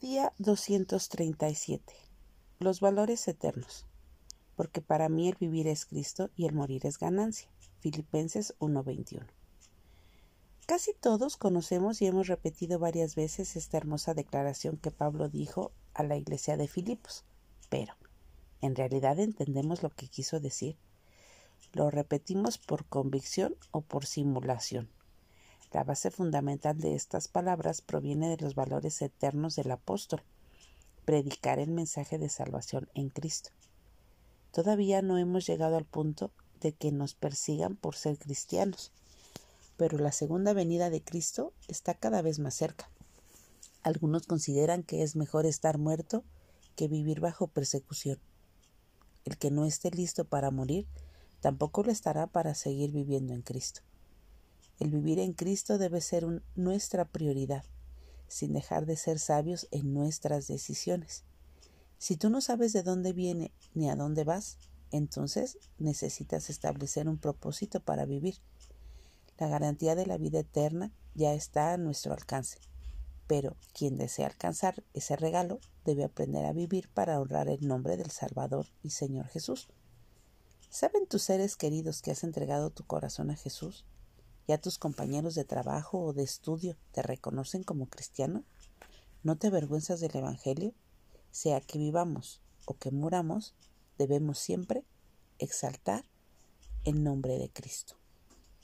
Día 237. Los valores eternos. Porque para mí el vivir es Cristo y el morir es ganancia. Filipenses 1:21. Casi todos conocemos y hemos repetido varias veces esta hermosa declaración que Pablo dijo a la iglesia de Filipos. Pero, ¿en realidad entendemos lo que quiso decir? ¿Lo repetimos por convicción o por simulación? La base fundamental de estas palabras proviene de los valores eternos del apóstol, predicar el mensaje de salvación en Cristo. Todavía no hemos llegado al punto de que nos persigan por ser cristianos, pero la segunda venida de Cristo está cada vez más cerca. Algunos consideran que es mejor estar muerto que vivir bajo persecución. El que no esté listo para morir tampoco lo estará para seguir viviendo en Cristo. El vivir en Cristo debe ser nuestra prioridad, sin dejar de ser sabios en nuestras decisiones. Si tú no sabes de dónde viene ni a dónde vas, entonces necesitas establecer un propósito para vivir. La garantía de la vida eterna ya está a nuestro alcance, pero quien desea alcanzar ese regalo debe aprender a vivir para honrar el nombre del Salvador y Señor Jesús. ¿Saben tus seres queridos que has entregado tu corazón a Jesús? ¿Ya tus compañeros de trabajo o de estudio te reconocen como cristiano? ¿No te avergüenzas del Evangelio? Sea que vivamos o que muramos, debemos siempre exaltar el nombre de Cristo.